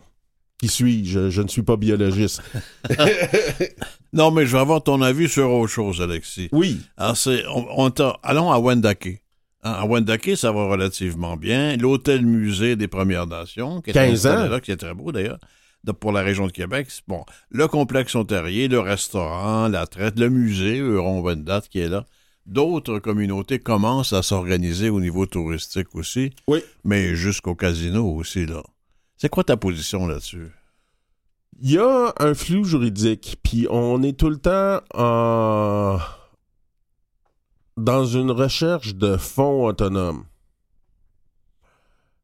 Speaker 1: qui suis-je? Je ne suis pas biologiste. (laughs)
Speaker 2: Non, mais je vais avoir ton avis sur autre chose, Alexis.
Speaker 1: Oui.
Speaker 2: Alors, c'est, on, allons à Wendake. Hein, À Wendake, ça va relativement bien. L'hôtel-musée des Premières Nations, qui est
Speaker 1: 15
Speaker 2: installé
Speaker 1: ans.
Speaker 2: là, qui est très beau d'ailleurs, pour la région de Québec. Bon, le complexe Ontarier, le restaurant, la traite, le musée Euron-Wendat qui est là. D'autres communautés commencent à s'organiser au niveau touristique aussi,
Speaker 1: Oui.
Speaker 2: mais jusqu'au casino aussi, là. C'est quoi ta position là-dessus?
Speaker 1: Il y a un flou juridique, puis on est tout le temps dans une recherche de fonds autonomes.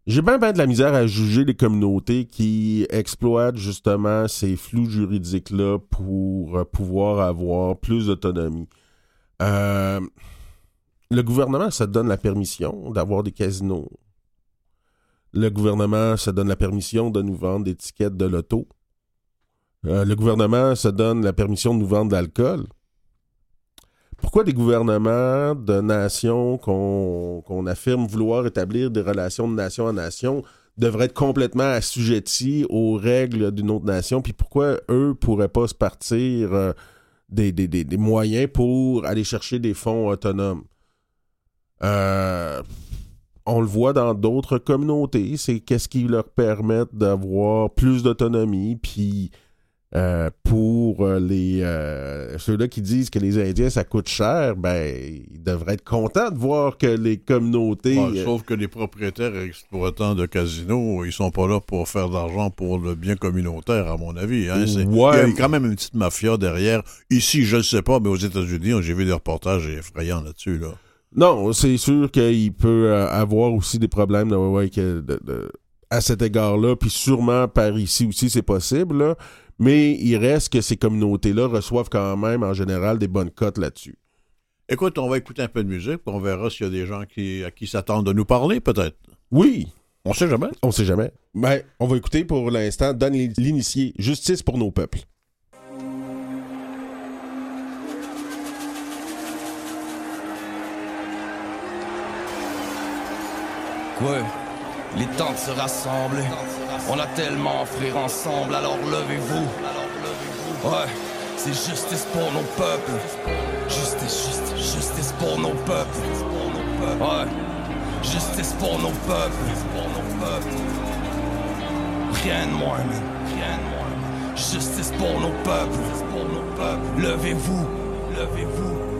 Speaker 1: J'ai bien ben de la misère à juger les communautés qui exploitent justement ces flous juridiques-là pour euh, pouvoir avoir plus d'autonomie. Euh, le gouvernement, ça donne la permission d'avoir des casinos. Le gouvernement, ça donne la permission de nous vendre des tickets de loto. Euh, le gouvernement se donne la permission de nous vendre de l'alcool. Pourquoi des gouvernements de nations qu'on affirme vouloir établir des relations de nation à nation devraient être complètement assujettis aux règles d'une autre nation? Puis pourquoi eux pourraient pas se partir euh, des- des moyens pour aller chercher des fonds autonomes? Euh, on le voit dans d'autres communautés, c'est qu'est-ce qui leur permet d'avoir plus d'autonomie, puis euh, pour euh, les euh, ceux-là qui disent que les Indiens ça coûte cher, ben ils devraient être contents de voir que les communautés.
Speaker 2: Ouais,
Speaker 1: euh,
Speaker 2: sauf que les propriétaires et exploitants de casinos, ils sont pas là pour faire de l'argent pour le bien communautaire, à mon avis. hein.
Speaker 1: Ouais.
Speaker 2: Il y a quand même une petite mafia derrière. Ici, je ne sais pas, mais aux États-Unis, j'ai vu des reportages effrayants là-dessus. Là.
Speaker 1: Non, c'est sûr qu'il peut euh, avoir aussi des problèmes de, ouais, que de- de- à cet égard-là, puis sûrement par ici aussi c'est possible, là. mais il reste que ces communautés-là reçoivent quand même en général des bonnes cotes là-dessus.
Speaker 2: Écoute, on va écouter un peu de musique, puis on verra s'il y a des gens qui, à qui s'attendent de nous parler, peut-être.
Speaker 1: Oui,
Speaker 2: On sait jamais.
Speaker 1: on sait jamais. Ben, on va écouter pour l'instant Donne l'initié, justice pour nos peuples.
Speaker 5: Ouais, il est temps de se rassembler. On a tellement frère ensemble, alors levez-vous. Ouais, c'est justice pour nos peuples. Justice, justice, justice pour nos peuples. Ouais, justice pour nos peuples. Rien de moins. Rien de moins. Justice. Pour nos peuples. Levez-vous. Levez-vous.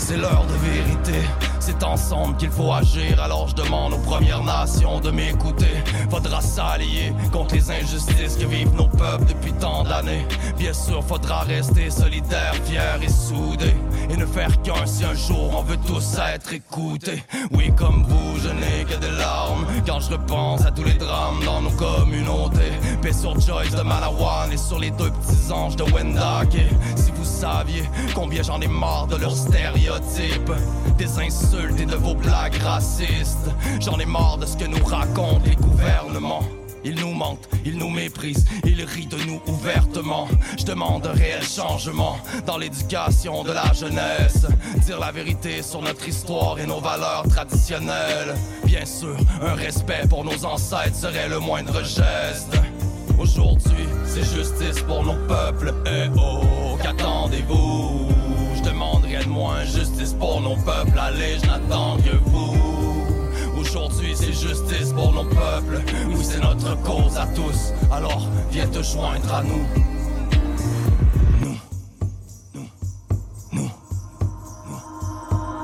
Speaker 5: C'est l'heure de vérité, c'est ensemble qu'il faut agir. Alors je demande aux Premières Nations de m'écouter. Faudra s'allier contre les injustices que vivent nos peuples depuis tant d'années. Bien sûr, faudra rester solidaires, fiers et soudés. Et ne faire qu'un si un jour on veut tous être écoutés. Oui, comme vous, je n'ai que des larmes quand je repense à tous les drames dans nos communautés. Paix sur Joyce de Malawan et sur les deux petits anges de Wendake. Si vous saviez combien j'en ai marre de leurs des insultes et de vos blagues racistes. J'en ai marre de ce que nous racontent les gouvernements. Ils nous mentent, ils nous méprisent, ils rient de nous ouvertement. Je demande un réel changement dans l'éducation de la jeunesse. Dire la vérité sur notre histoire et nos valeurs traditionnelles. Bien sûr, un respect pour nos ancêtres serait le moindre geste. Aujourd'hui, c'est justice pour nos peuples. Eh oh, qu'attendez-vous? Demande rien de moins, justice pour nos peuples. Allez, je n'attends que vous. Aujourd'hui, c'est justice pour nos peuples. Oui, c'est notre cause à tous. Alors, viens te joindre à nous. Nous, nous, nous, nous.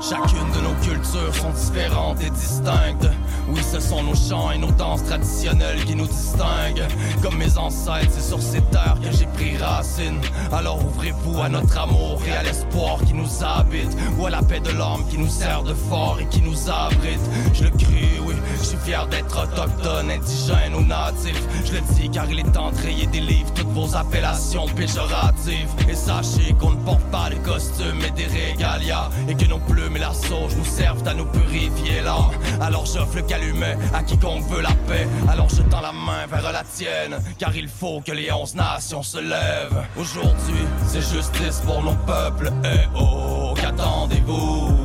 Speaker 5: Chacune de nos cultures sont différentes et distinctes. Oui, ce sont nos chants et nos danses traditionnelles qui nous distinguent. Comme mes ancêtres, c'est sur ces terres que j'ai pris racine. Alors ouvrez-vous à notre amour et à l'espoir qui nous habite. Ou à la paix de l'âme qui nous sert de fort et qui nous abrite. Je le crie, oui, je suis fier d'être autochtone, indigène ou natif. Je le dis car il est temps de rayer des livres toutes vos appellations péjoratives. Et sachez qu'on ne porte pas de costumes et des régalias. Et que nos plumes et la sauge nous servent à nous purifier l'âme. Alors j'offre le calumet à quiconque veut la paix. Alors je tends la main vers la tienne. Car il faut que les onze nations se lèvent. Aujourd'hui, c'est justice pour nos peuples. Eh oh, qu'attendez-vous?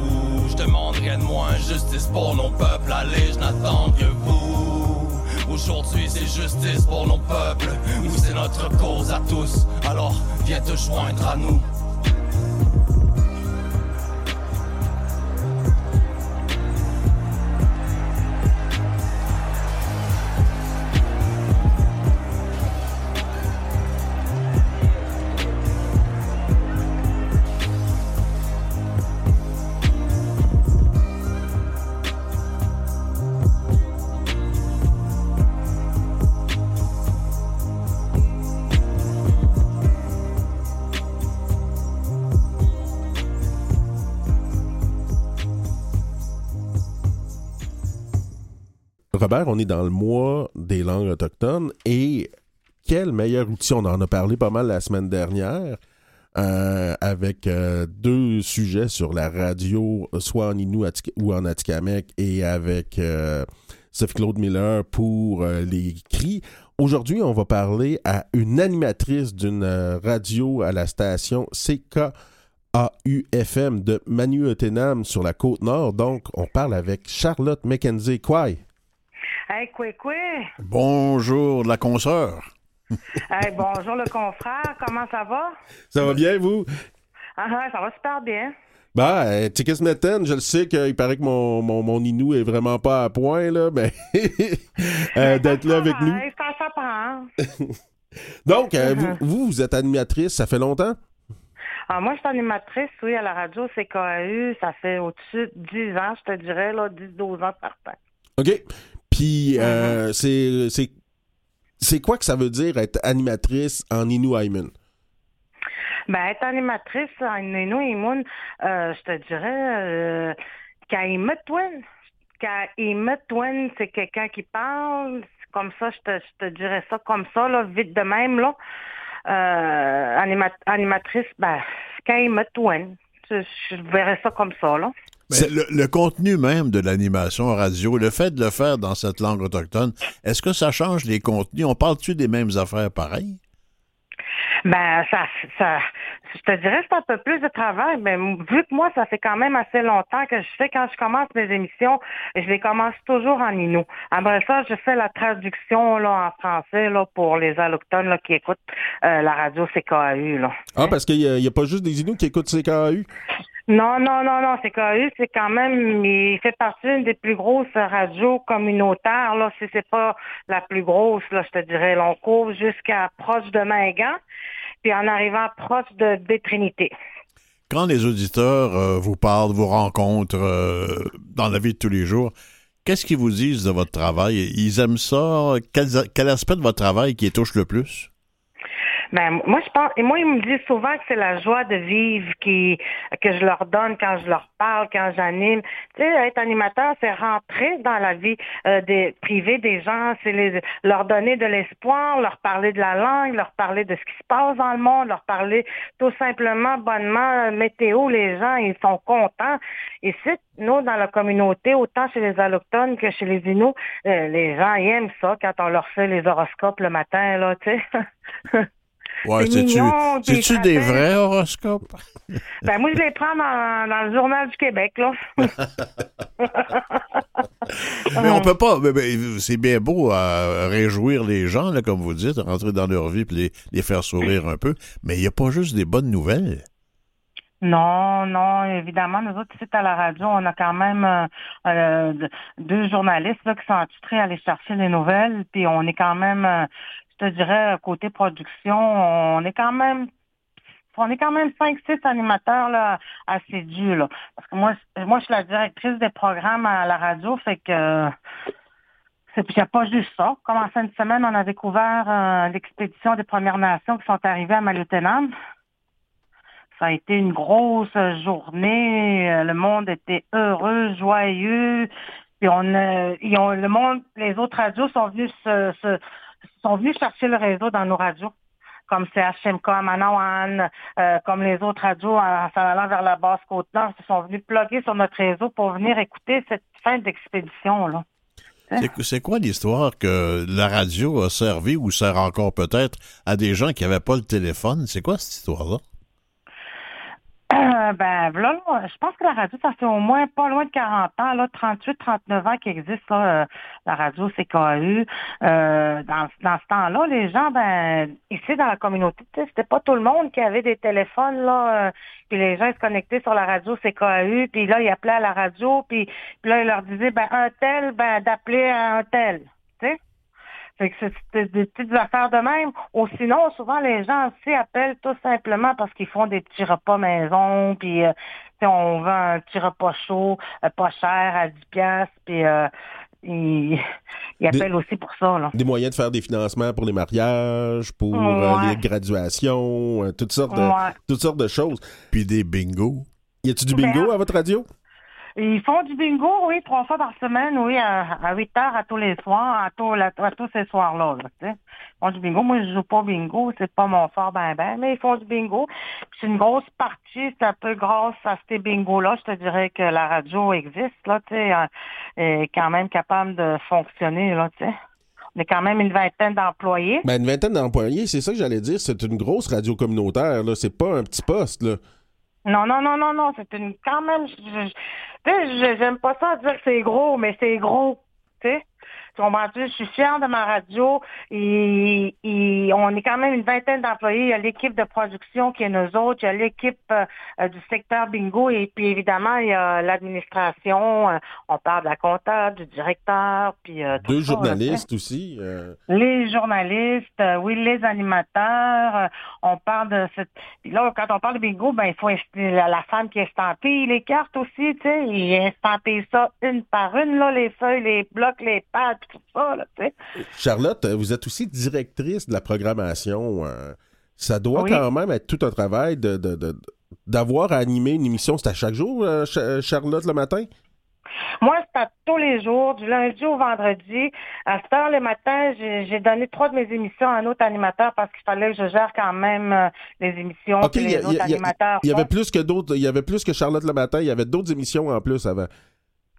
Speaker 5: Je demande rien de moins, justice pour nos peuples. Allez, je n'attends que vous. Aujourd'hui, c'est justice pour nos peuples. C'est notre cause à tous? Alors, viens te joindre à nous.
Speaker 1: On est dans le mois des langues autochtones et quel meilleur outil, on en a parlé pas mal la semaine dernière, euh, avec euh, deux sujets sur la radio, soit en Atik- ou en Atikamek, et avec euh, Sophie-Claude Miller pour euh, les cris. Aujourd'hui, on va parler à une animatrice d'une radio à la station CKAU-FM de Manu-Otenam sur la côte nord. Donc, on parle avec Charlotte McKenzie. Quoi?
Speaker 6: Hey, quoi, quoi?
Speaker 2: Bonjour, la consoeur.
Speaker 6: Hey, bonjour le confrère, comment ça va?
Speaker 1: Ça va bien, vous?
Speaker 6: Ah, ah, ça va super bien.
Speaker 1: Bah, euh, Tikis Meten, je le sais qu'il paraît que mon, mon, mon Inou est vraiment pas à point, là, mais (laughs) euh, d'être là avec nous.
Speaker 6: Hey, ça s'apprend. (laughs)
Speaker 1: Donc, euh, vous, (laughs) vous, vous êtes animatrice, ça fait longtemps?
Speaker 6: Ah, moi, je suis animatrice, oui, à la radio CKAU. Ça fait au-dessus de 10 ans, je te dirais, là, 10-12 ans par temps.
Speaker 1: OK. Puis, euh, c'est, c'est, c'est quoi que ça veut dire être animatrice en Inou Ayman?
Speaker 6: Ben, être animatrice en et Moon, euh, je te dirais, euh, Kaïmetouin. Kaïmetouin, c'est quelqu'un qui parle. Comme ça, je te, je te dirais ça comme ça, là, vite de même, là. Euh, anima- animatrice, ben, Kaïmetouin. Je, je verrais ça comme ça, là.
Speaker 2: Mais le, le contenu même de l'animation radio, le fait de le faire dans cette langue autochtone, est-ce que ça change les contenus? On parle-tu des mêmes affaires pareilles?
Speaker 6: Ben, ça, ça, je te dirais que c'est un peu plus de travail, mais vu que moi, ça fait quand même assez longtemps que je fais quand je commence mes émissions, je les commence toujours en inou. Après ça, je fais la traduction là en français là pour les allochtones là qui écoutent euh, la radio CKAU là.
Speaker 1: Ah, parce qu'il n'y a, pas juste des Inuits qui écoutent CKAU?
Speaker 6: Non, non, non, non, CKAU, c'est quand même, il fait partie d'une des plus grosses radios communautaires, là, si c'est pas la plus grosse, là, je te dirais. Là, on court jusqu'à proche de Mingan, puis en arrivant proche de Bétrinité.
Speaker 2: Quand les auditeurs euh, vous parlent, vous rencontrent euh, dans la vie de tous les jours, qu'est-ce qu'ils vous disent de votre travail? Ils aiment ça? Quel, quel aspect de votre travail qui les touche le plus?
Speaker 6: Ben, moi, je pense, et moi, ils me disent souvent que c'est la joie de vivre qui, que je leur donne quand je leur parle, quand j'anime. Tu sais, être animateur, c'est rentrer dans la vie euh, des privée des gens, c'est les, leur donner de l'espoir, leur parler de la langue, leur parler de ce qui se passe dans le monde, leur parler tout simplement bonnement, euh, météo, les gens, ils sont contents. Et c'est nous, dans la communauté, autant chez les Allochtones que chez les Inuits, euh, les gens aiment ça quand on leur fait les horoscopes le matin, là, tu sais. (laughs)
Speaker 2: Ouais,
Speaker 6: C'est
Speaker 2: c'est-tu des vrais horoscopes? (laughs)
Speaker 6: Ben moi, je les prends dans, dans le Journal du Québec, là. (laughs)
Speaker 2: Mais on peut pas. c'est bien beau à réjouir les gens, là, comme vous dites, rentrer dans leur vie et les, les faire sourire un peu. Mais il n'y a pas juste des bonnes nouvelles.
Speaker 6: Non, non, évidemment, nous autres, ici, à la radio, on a quand même euh, euh, deux journalistes là, qui sont attitrés à aller chercher les nouvelles, puis on est quand même, euh, te dirais, côté production, on est quand même on est quand même cinq, six animateurs là, assidus. Là. Parce que moi, moi, je suis la directrice des programmes à la radio, fait que C'est n'y a pas juste ça. Comme en fin de semaine, on a découvert euh, l'expédition des Premières Nations qui sont arrivées à Maliotenam. Ça a été une grosse journée. Euh, Le monde était heureux, joyeux. Puis on, euh, ils ont, le monde, les autres radios sont venus se- sont venus chercher le réseau dans nos radios. Comme CHMK à Manawan, euh, comme les autres radios en s'en allant vers la basse côte nord, se sont venus plugger sur notre réseau pour venir écouter cette fin d'expédition là.
Speaker 2: C'est- C'est quoi l'histoire que la radio a servi ou sert encore peut-être à des gens qui n'avaient pas le téléphone? C'est quoi cette histoire-là?
Speaker 6: Euh, ben, voilà, là, je pense que la radio, ça fait au moins pas loin de 40 ans, là, 38, 39 ans qu'il existe, là, euh, la radio CKU. Euh, dans, dans ce temps-là, les gens, ben, ici, dans la communauté, c'était pas tout le monde qui avait des téléphones, là, euh, puis les gens ils se connectaient sur la radio CKU, puis là, ils appelaient à la radio, puis, là, ils leur disaient, ben, un tel, ben, d'appeler un tel. Fait que c'est- des petites affaires de même. Ou sinon, souvent, les gens aussi appellent tout simplement parce qu'ils font des petits repas maison, puis euh, on vend un petit repas chaud, euh, pas cher, à 10 piastres, puis euh, ils, (laughs) appellent aussi pour ça, là.
Speaker 1: Des moyens de faire des financements pour les mariages, pour
Speaker 6: Ouais.
Speaker 1: euh, les graduations, euh, toutes, sortes de,
Speaker 6: Ouais.
Speaker 1: toutes sortes de choses.
Speaker 2: Puis des bingos.
Speaker 1: Y a-tu du bingo à votre radio?
Speaker 6: Ils font du bingo, oui, trois fois par semaine, oui, à, à 8 heures à tous les soirs, à tous, ces soirs-là. Ils font du bingo. Moi, je joue pas bingo, c'est pas mon fort ben ben, mais ils font du bingo. C'est une grosse partie, c'est un peu grâce à ces bingos-là, je te dirais que la radio existe, là, tu sais, euh, est quand même capable de fonctionner, là, tu sais. On est quand même une vingtaine d'employés.
Speaker 1: Ben, une vingtaine d'employés, c'est ça que j'allais dire. C'est une grosse radio communautaire, là. C'est pas un petit poste, là.
Speaker 6: Non, non, non, non, non, c'est une quand même. je- je- j'aime pas ça dire que c'est gros, mais c'est gros. Tu sais, tu comprends-tu? Je suis fière de ma radio. Et, et on est quand même une vingtaine d'employés. Il y a l'équipe de production qui est nous autres. Il y a l'équipe euh, du secteur bingo. Et puis évidemment, il y a l'administration. Euh, on parle de la comptable, du directeur. Puis euh, tout
Speaker 1: Deux
Speaker 6: ça, là,
Speaker 1: journalistes aussi.
Speaker 6: Les journalistes, oui, les animateurs, on parle de cette... Puis là, quand on parle de bingo, ben il faut la, femme qui estampille les cartes aussi, tu sais, il estampille ça une par une, là, les feuilles, les blocs, les pads, puis tout ça, là, tu sais.
Speaker 1: Charlotte, euh, vous êtes aussi directrice de la programmation. euh, ça doit
Speaker 6: Oui.
Speaker 1: quand même être tout un travail de, de- de- d'avoir à animer une émission. C'est à chaque jour, euh, Ch- Charlotte, le matin?
Speaker 6: Moi, c'est à tous les jours, du lundi au vendredi. À cette heure, le matin, j'ai donné trois de mes émissions à un autre animateur parce qu'il fallait que je gère quand même euh, les émissions que
Speaker 1: y,
Speaker 6: les
Speaker 1: a-
Speaker 6: autres
Speaker 1: y a-
Speaker 6: animateurs
Speaker 1: il y avait plus que d'autres. Il y avait plus que Charlotte le matin. Il y avait d'autres émissions en plus avant.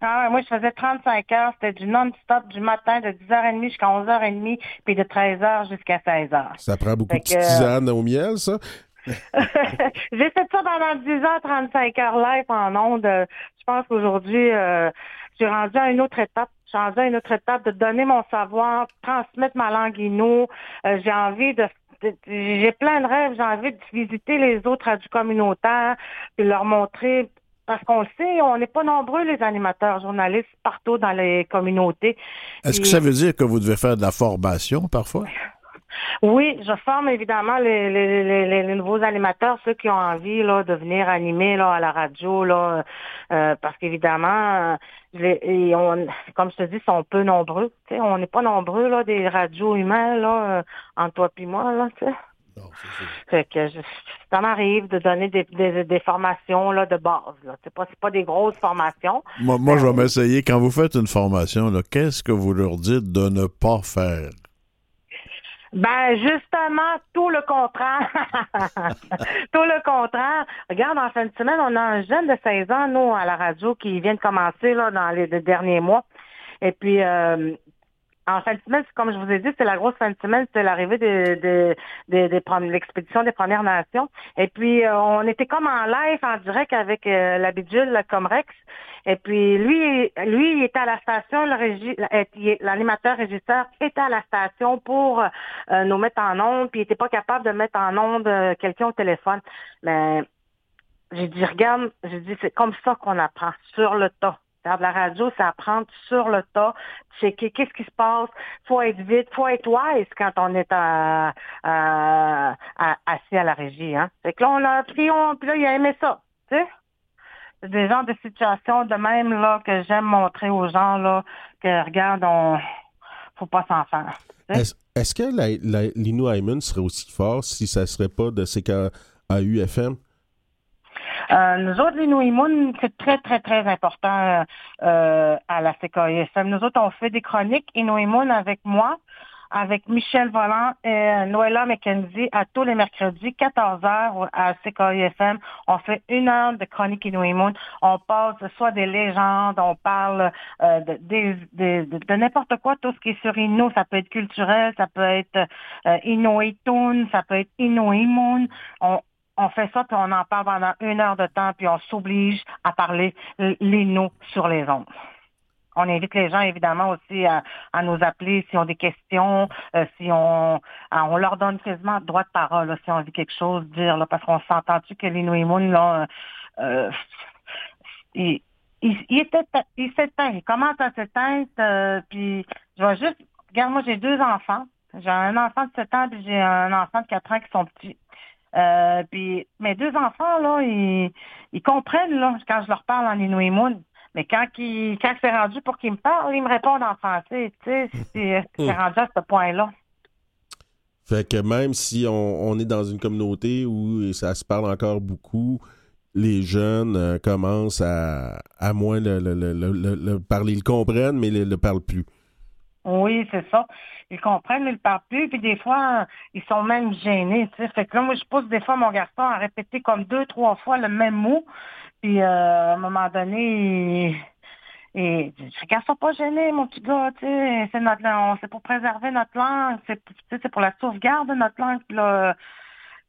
Speaker 6: Ah moi, je faisais 35 heures. C'était du non-stop du matin de 10h30 jusqu'à 11h30, puis de 13h jusqu'à 16h.
Speaker 1: Ça prend beaucoup
Speaker 6: Fait
Speaker 1: de
Speaker 6: que-
Speaker 1: tisanes au miel, ça? (laughs)
Speaker 6: J'ai fait ça pendant 10 heures, 35 heures live en ondes. Euh, Je pense qu'aujourd'hui, euh, j'ai rendu à une autre étape. J'ai rendu à une autre étape de donner mon savoir, transmettre ma langue inou. Euh, j'ai envie de j'ai plein de rêves, j'ai envie de visiter les autres radios communautaires, puis leur montrer parce qu'on le sait, on n'est pas nombreux les animateurs journalistes partout dans les communautés.
Speaker 2: Est-ce que
Speaker 6: Puis-
Speaker 2: ça veut dire que vous devez faire de la formation parfois? (laughs)
Speaker 6: Oui, je forme évidemment les, les, les, les- nouveaux animateurs, ceux qui ont envie là, de venir animer là, à la radio, là, euh, parce qu'évidemment, euh, comme je te dis, ils sont peu nombreux. tu sais, on n'est pas nombreux là, des radios humains là, euh, entre toi et moi. Là, tu sais. Fait que je, ça m'arrive de donner des, des, des formations là, de base. Là. C'est pas, pas des grosses formations.
Speaker 2: Moi, moi, je vais m'essayer. Quand vous faites une formation, qu'est-ce que vous leur dites de ne pas faire?
Speaker 6: Ben justement, tout le contraire. (laughs) tout le contraire. Regarde, en fin de semaine, on a un jeune de 16 ans, nous, à la radio, qui vient de commencer là, dans les, les derniers mois. Et puis, euh, en fin de semaine, comme je vous ai dit, c'est la grosse fin de semaine, c'est l'arrivée de, de, de, de l'expédition des Premières Nations. Et puis, euh, on était comme en live, en direct avec euh, la bidule, le Comrex. Et puis, lui, lui, il était à la station, euh, il est- l'animateur régisseur était à la station pour euh, nous mettre en onde, puis il était pas capable de mettre en onde euh, quelqu'un au téléphone. Mais j'ai dit, regarde, j'ai dit, c'est comme ça qu'on apprend, sur le tas. La radio, c'est apprendre sur le tas, checker qu'est-ce qui se passe, faut être vite, faut être wise quand on est à- à- assis à la régie. Hein. Que là, on a appris, on, puis là, il a aimé ça, tu sais. Des genres de situations de même là que j'aime montrer aux gens là que regarde, on faut pas s'en faire.
Speaker 1: Est-ce que l'Inu Hyman serait aussi fort si ça serait pas de CKAU-FM?
Speaker 6: Euh, nous autres, les c'est très, très, très important euh, euh, à la CKISM. Nous autres, on fait des chroniques Inouïmoun avec moi, avec Michel Volant et Noëlla McKenzie à tous les mercredis, 14h à CKISM. On fait une heure de chronique Inouïmoun. On passe soit des légendes, on parle euh, de, de, n'importe quoi, tout ce qui est sur Innu. Ça peut être culturel, ça peut être euh, ça peut être. On, on fait ça, puis on en parle pendant une heure de temps, puis on s'oblige à parler les noms sur les ondes. On invite les gens, évidemment, aussi à, à nous appeler s'ils ont des questions, euh, si on, on leur donne quasiment droit de parole, si on a quelque chose dire, là, parce qu'on s'entend-tu que les Nouimoun, là, euh, il, il, il, il s'éteint, il commence à s'éteindre, euh, puis je vais juste, regarde, moi, j'ai deux enfants. J'ai un enfant de 7 ans, puis j'ai un enfant de 4 ans qui sont petits. Euh, puis mes deux enfants, là, ils, ils comprennent là, quand je leur parle en Inuimoun. Mais quand, ils, quand c'est rendu pour qu'ils me parlent, ils me répondent en français. Tu sais, c'est c'est rendu à ce point-là.
Speaker 1: Fait que même si on, on est dans une communauté où ça se parle encore beaucoup, les jeunes euh, commencent à, à moins le- le parler. Ils le comprennent, mais ils ne le parlent plus.
Speaker 6: Oui, c'est ça. Ils comprennent, mais ils ne parlent plus. Puis des fois, ils sont même gênés. Tu sais. Fait que là, moi, je pousse des fois mon garçon à répéter comme deux, trois fois le même mot. Puis euh, à un moment donné, il... Et dis, garçon pas gêné, mon petit gars, tu sais, c'est pour préserver notre langue, c'est pour la sauvegarde de notre langue, là,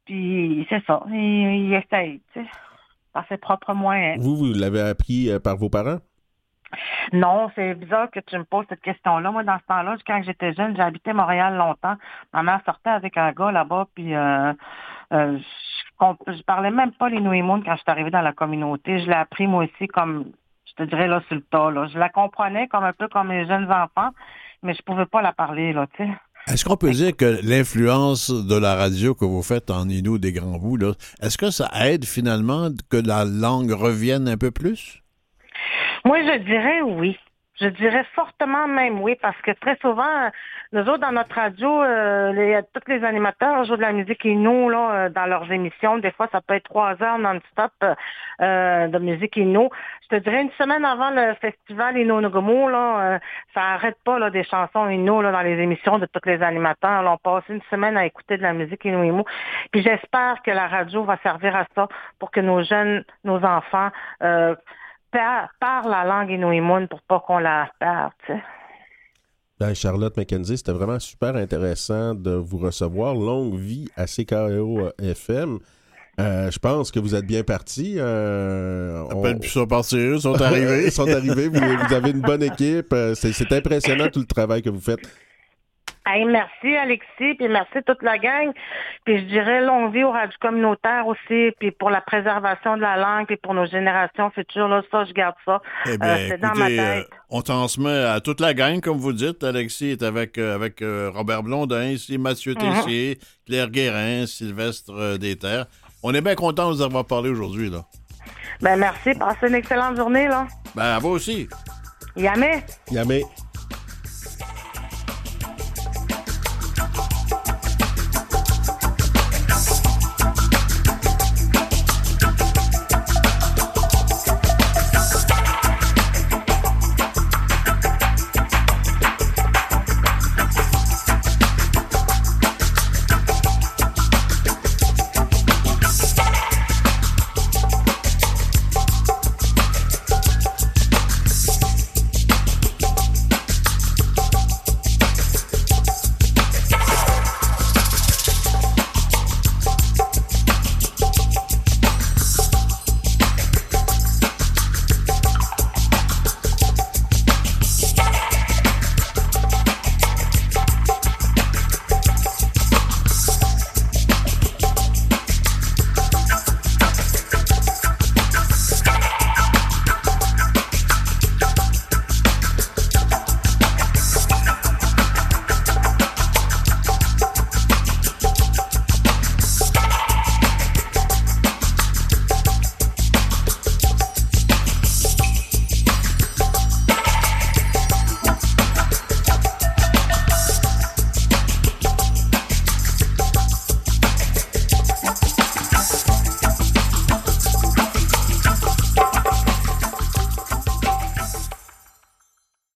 Speaker 6: puis c'est ça, il, il essaye, tu sais, par ses propres moyens.
Speaker 1: Vous, vous l'avez appris euh, par vos parents?
Speaker 6: Non, c'est bizarre que tu me poses cette question-là. Moi, dans ce temps-là, quand j'étais jeune, j'ai habité Montréal longtemps. Ma mère sortait avec un gars là-bas, puis euh, euh, je, je parlais même pas les Nouimoun quand je suis arrivée dans la communauté. Je l'ai appris moi aussi comme, je te dirais là sur le tas. Je la comprenais comme un peu comme les jeunes enfants, mais je pouvais pas la parler là, tu sais.
Speaker 2: Est-ce qu'on peut dire que l'influence de la radio que vous faites en Inou des Grands Bouts, est-ce que ça aide finalement que la langue revienne un peu plus?
Speaker 6: Moi, je dirais oui. Je dirais fortement même oui, parce que très souvent, nous autres, dans notre radio, euh, les, tous les animateurs jouent de la musique Inou là, euh, dans leurs émissions. Des fois, ça peut être trois heures non-stop euh, de musique Inou. Je te dirais une semaine avant le festival Inou Nogomo, là, euh, ça arrête pas là, des chansons Inou là, dans les émissions de tous les animateurs. Là, on passe une semaine à écouter de la musique Inou Inou. Puis j'espère que la radio va servir à ça pour que nos jeunes, nos enfants euh, par- la langue Inuimoun pour pas qu'on la perde.
Speaker 1: Ben, Charlotte McKenzie, c'était vraiment super intéressant de vous recevoir. Longue vie à CKO FM. Euh, je pense que vous êtes bien partis. Euh, on-
Speaker 2: Appelle plus ça partir, ils sont arrivés. (laughs)
Speaker 1: Ils sont arrivés. Vous, vous avez une bonne équipe. Euh, c'est impressionnant tout le travail que vous faites.
Speaker 6: Hey, merci Alexis, puis merci toute la gang. Puis je dirais longue vie au radio communautaire aussi, puis pour la préservation de la langue, puis pour nos générations futures, là, ça, je garde ça.
Speaker 2: Eh bien,
Speaker 6: Euh, c'est dans ma
Speaker 2: écoutez, euh,
Speaker 6: tête.
Speaker 2: on transmet à toute la gang, comme vous dites. Alexis est avec, euh, avec euh, Robert Blondin, ici Mathieu
Speaker 6: Mhm.
Speaker 2: Tessier, Claire Guérin, Sylvestre euh, Desterres. On est bien content de vous avoir parlé aujourd'hui. là.
Speaker 6: Ben merci, passez une excellente journée, là.
Speaker 2: Ben, à vous aussi.
Speaker 6: Yamé!
Speaker 1: Yamé.